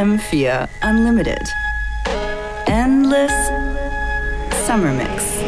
FM4 Unlimited. Endless Summer Mix.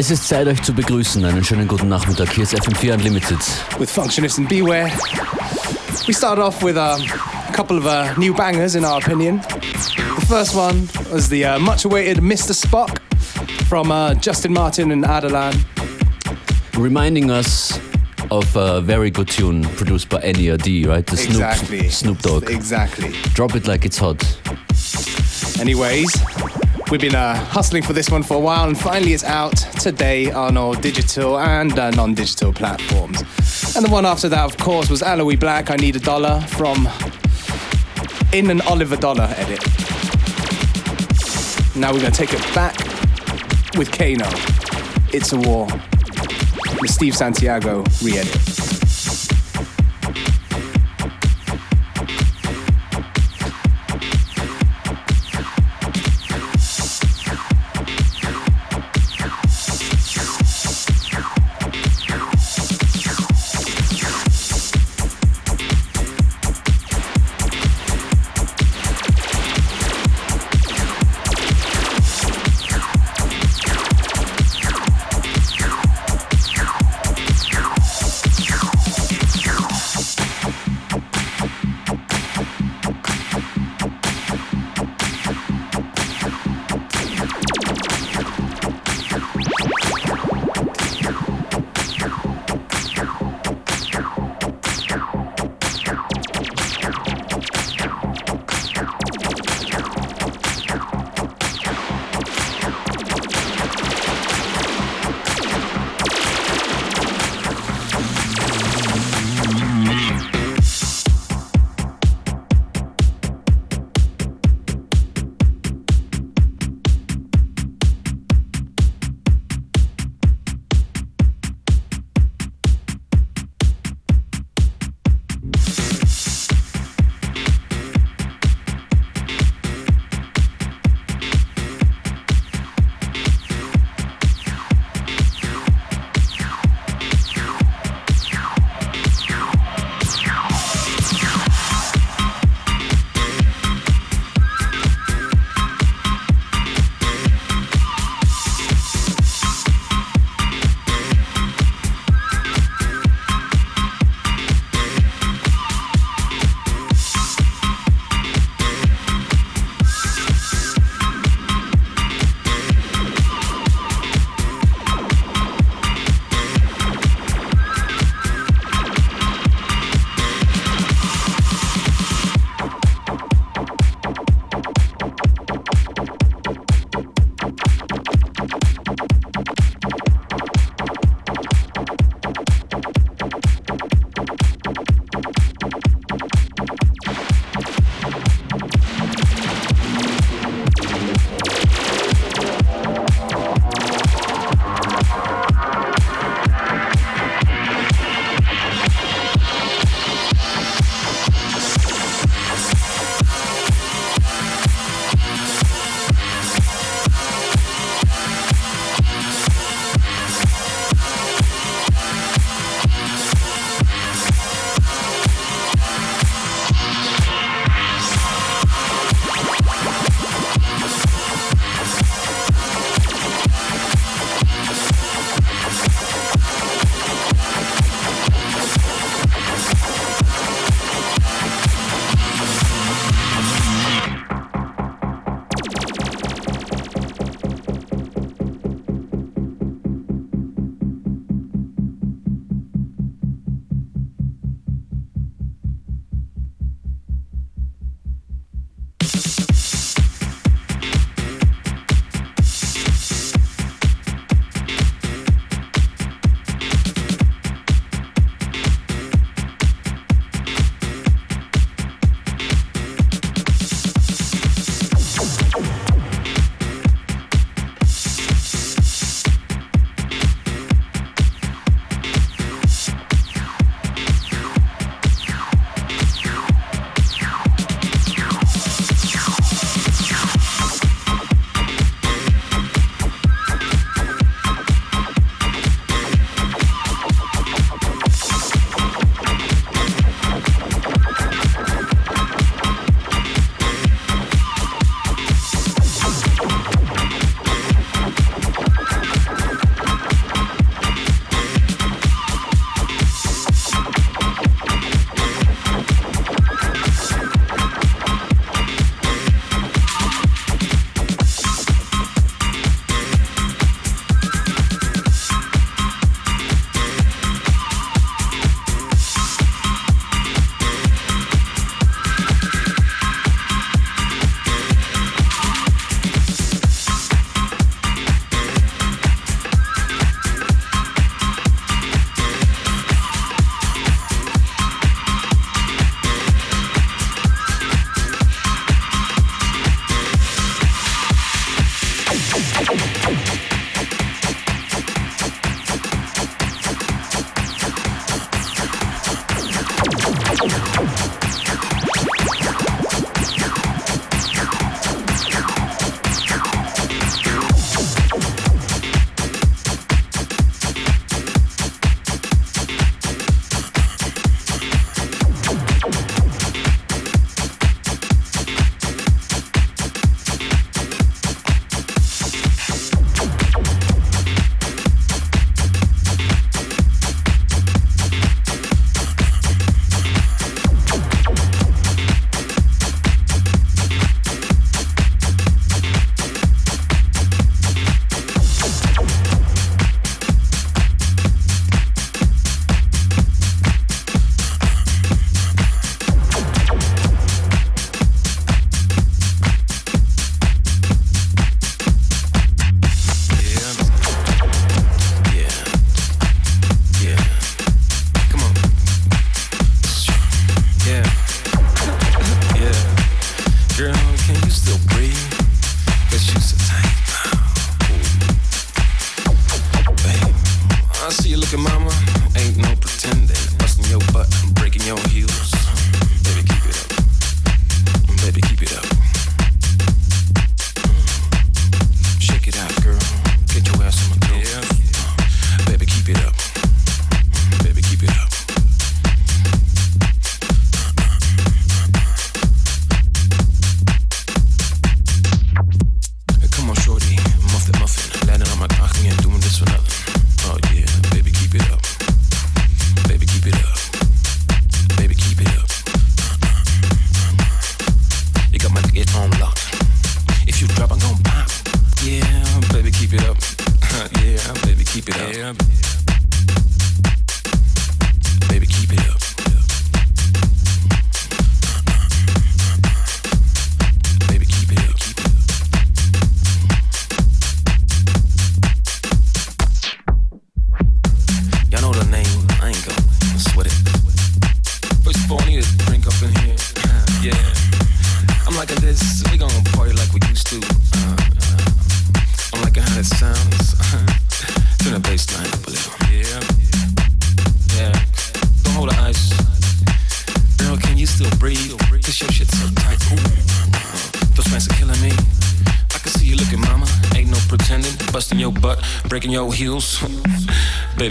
Es ist Zeit, euch zu begrüßen. Einen schönen guten Nachmittag. Hier ist FM4 Unlimited. with Functionist and Beware. We start off with a couple of uh, new bangers, in our opinion. The first one was the uh, much awaited Mr. Spock from uh, Justin Martin and Adelan. Reminding us of a very good tune produced by NERD, right? The Snoop, Exactly. Snoop Dogg. Exactly. Drop it like it's hot. Anyways, we've been uh, hustling for this one for a while, and finally it's out today on all digital and uh, non digital platforms. And the one after that, of course, was Aloe Blacc, I Need a Dollar from In an Oliver Dollar edit. Now we're going to take it back with Kano. It's a War. The Steve Santiago re edit.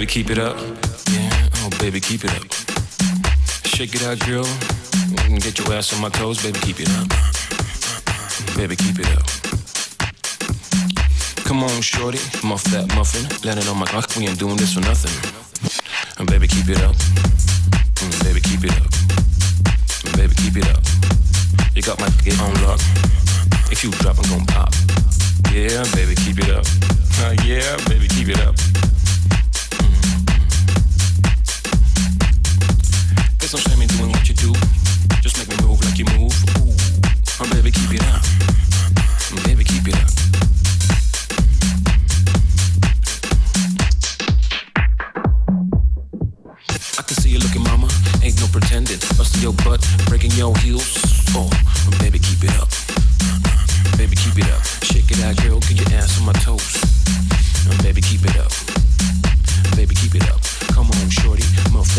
Keep it up. Yeah, oh, baby, keep it up. Shake it out, girl. Get your ass on my toes, baby, keep it up. Baby, keep it up. Come on, shorty, muff that muffin. Land it on my cock, we ain't doing this for nothing. And baby, keep it up. Mm, baby, keep it up. And baby, keep it up. You got my get on lock. If you drop, I'm gon' pop. Yeah, baby, keep it up. Uh, yeah, baby, keep it up.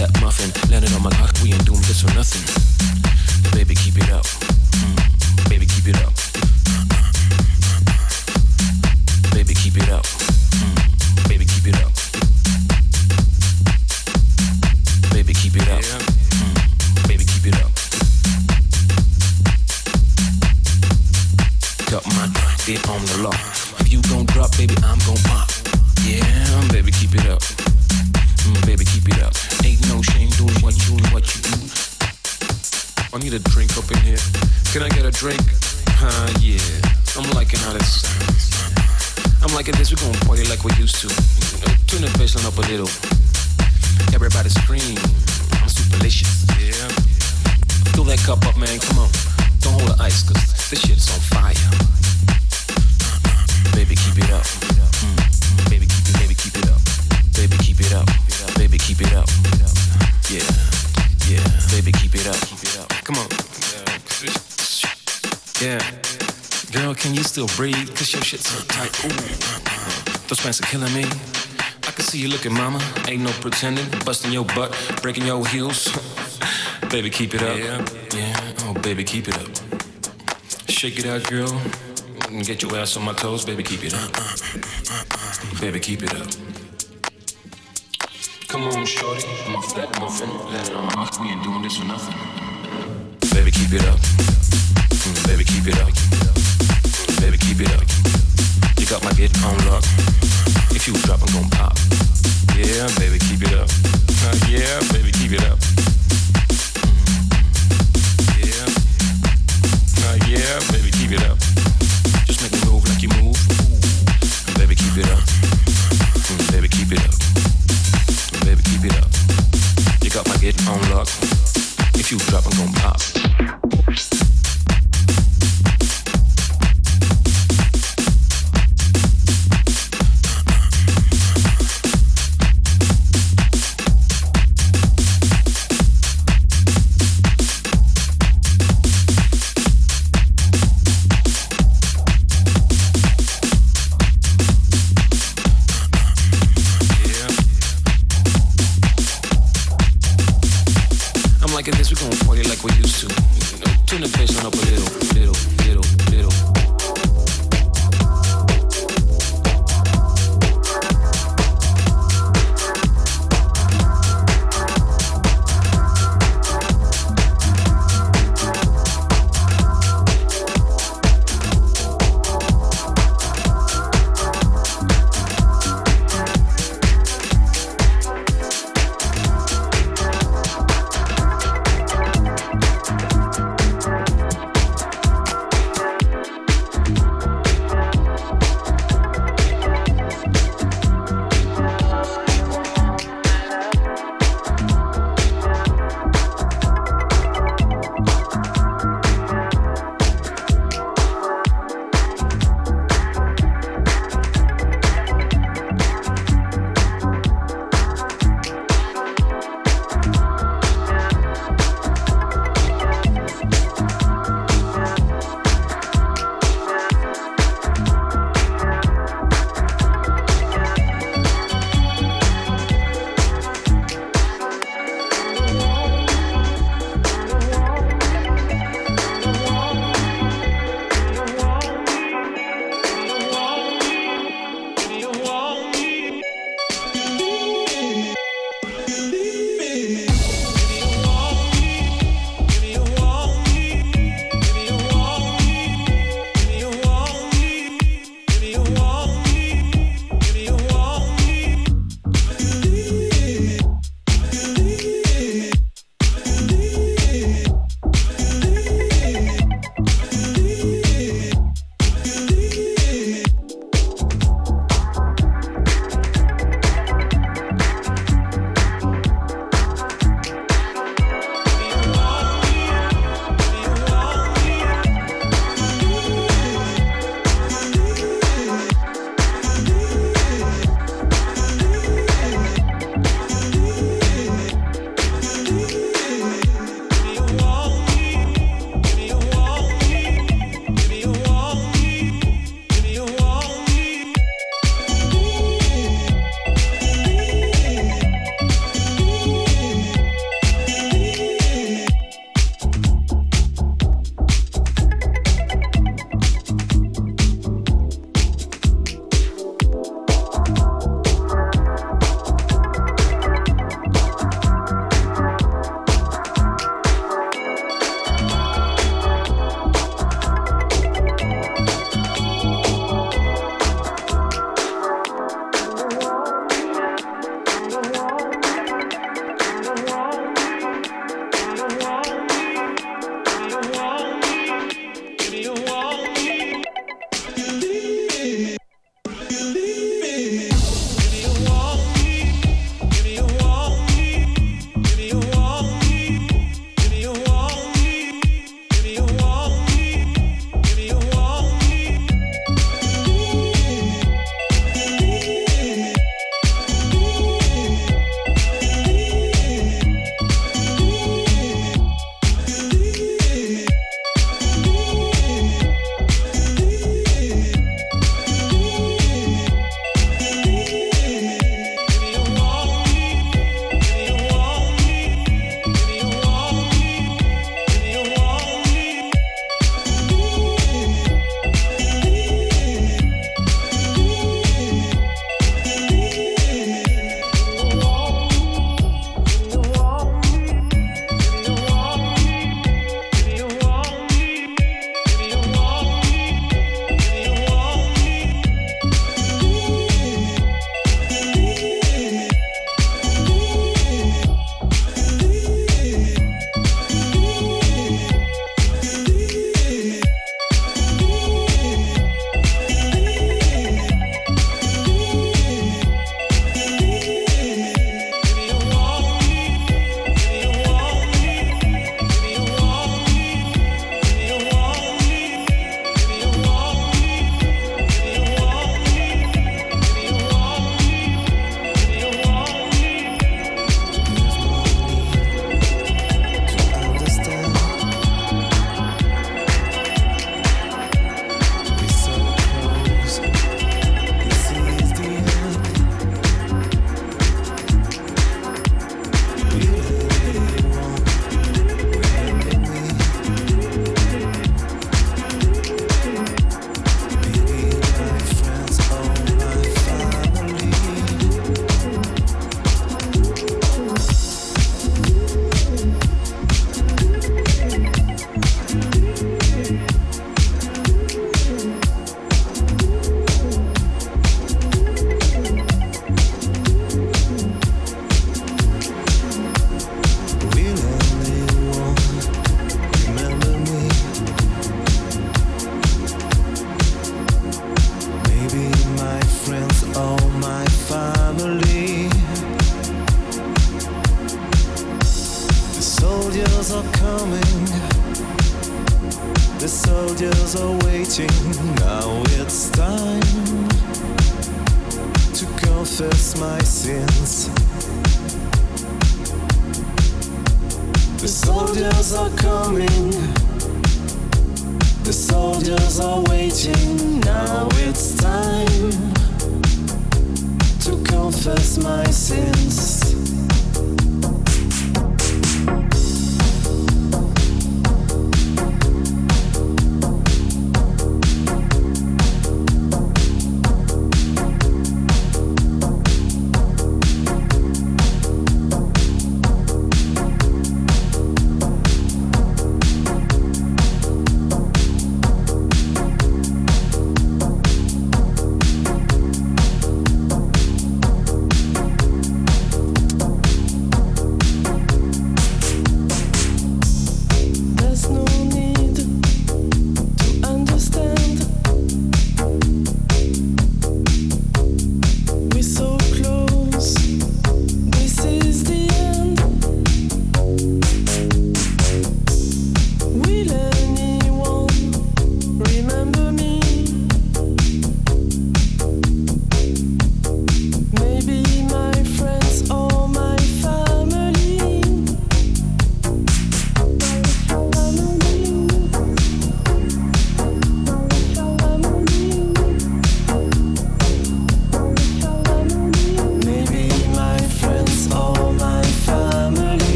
That muffin. Land it on my cock. We ain't doing this for nothing. Baby, keep it up. Mm. Baby, keep it up. Breathe? Cause your shit's so tight. Ooh. Those pants are killing me. I can see you looking, mama. Ain't no pretending. Busting your butt, breaking your heels. baby, keep it up. Yeah. yeah. Oh, baby, keep it up. Shake it out, girl. Get your ass on my toes, baby, keep it up. Baby, keep it up. Come on, shorty, muff that muffin. Let it mouth, we ain't doing this for nothing. Baby, keep it up. Mm, baby, keep it up. Baby, keep it up. You got my get on lock. If you drop, I'm gon' pop.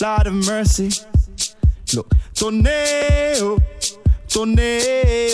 Lord of mercy. Look, tornado, oh, tornado,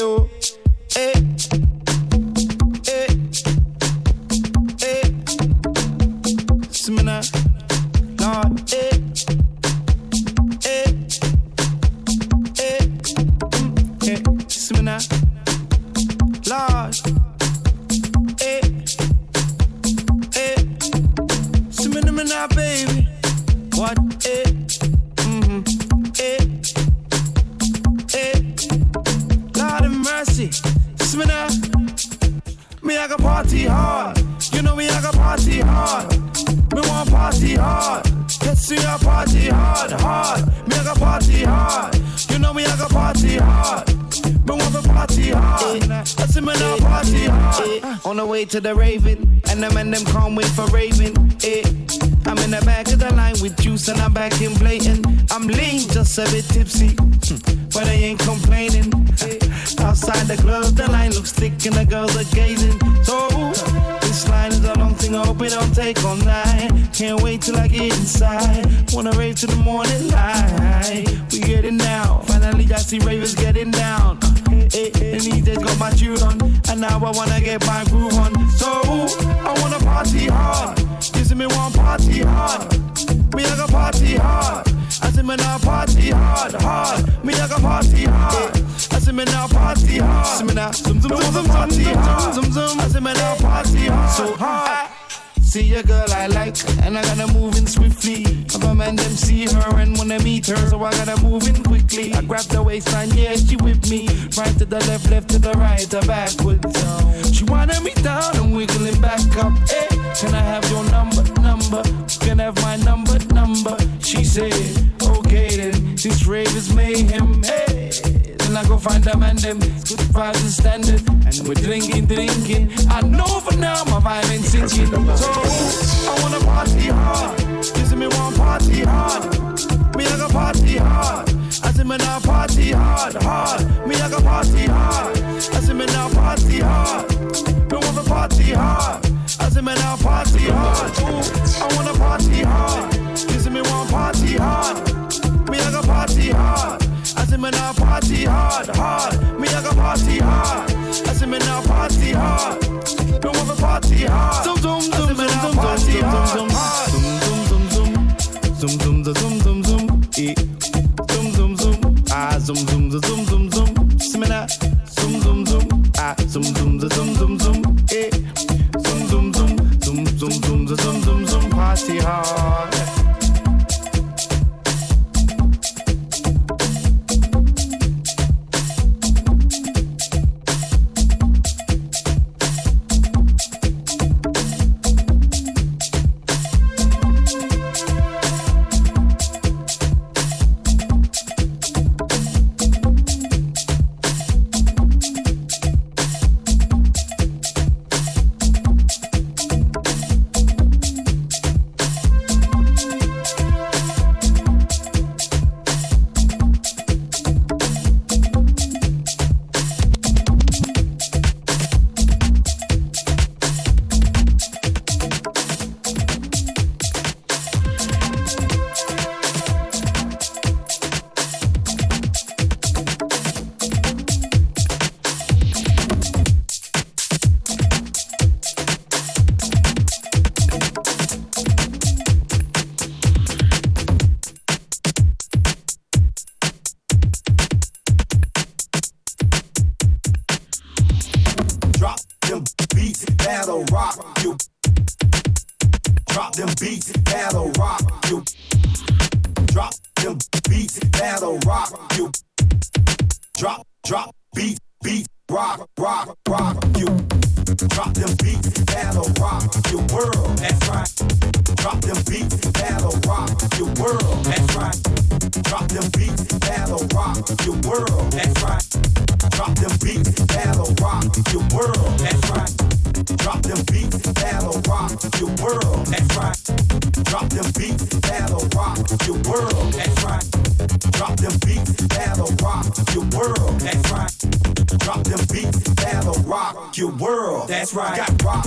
On the way to the Raven, and them and them can't wait for Raven. Eh. I'm in the back of the line with juice and I'm back in blatant. I'm lean, just a bit tipsy, hmm, but I ain't complaining. Eh. Outside the club, the line looks thick and the girls are gazing. So this line a long thing, I hope it don't take all night. Can't wait till I get inside. Wanna rave to the morning light. We get it now. Finally, I see ravers getting down. Eh, eh, and he just got my tune on, and now I wanna get my groove on. So I wanna party hard. See me want party hard. Me I got party hard. I see me now party hard, hard. Me I got party hard. I see me now party hard. Now zoom zoom zoom zoom party hard. Zoom zoom. I see me now party hard. So hard. Ah. See a girl I like, and I gotta move in swiftly. If a man them see her and wanna meet her, so I gotta move in quickly. I grab the waistline, yeah, she with me. Right to the left, left to the right, or backwards. She wanna me down and wiggling back up. Hey, can I have your number, number? Can I have my number, number? She said, okay then, rave is mayhem. Then I go find them and them. Good vibes and standard. And we're drinking, drinking. I know for now my vibe ain't sinking. So I wanna party hard. You see me want party hard. Me I got party hard. I see me now party hard, hard. Me I got party hard. I see me now party hard. Me want to party hard. I see me now party hard. Ooh, I wanna party hard. You see me want party hard. Me now party hard, hard. Me I got party hard. I see me now party hard. Me want to party hard. Zoom zoom zoom zoom zoom party hard, hard. Zoom zoom zoom zoom zoom zoom zoom zoom zoom. Eh. Zoom zoom zoom. Ah zoom zoom zoom zoom zoom zoom. See me now. Zoom zoom zoom. Ah zoom zoom zoom zoom zoom zoom. Eh. Zoom zoom zoom zoom zoom zoom zoom zoom zoom zoom party hard. Drop them beats, that'll rock you. Drop, drop, beat, beat, rock, rock, rock you. Drop them beats, that'll rock your world. That's right. Drop them beats, that'll rock your world. That's right. Drop them beats, that'll rock your world. That's right. Drop them beats, that'll rock your world. That's right. Drop them beats, that'll rock your world. That's right. Drop them beats, that'll rock your world. That's right. Drop them beats, that'll rock your world. That's right. Drop them beats, that'll rock your world. That's right. Got rock.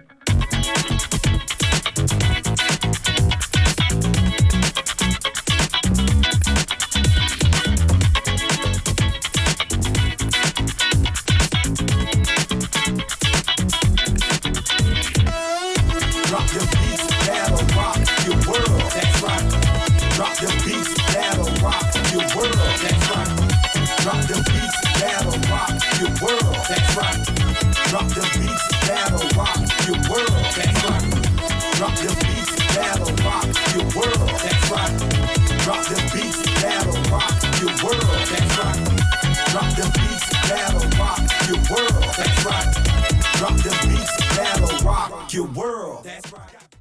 Your world. That's right.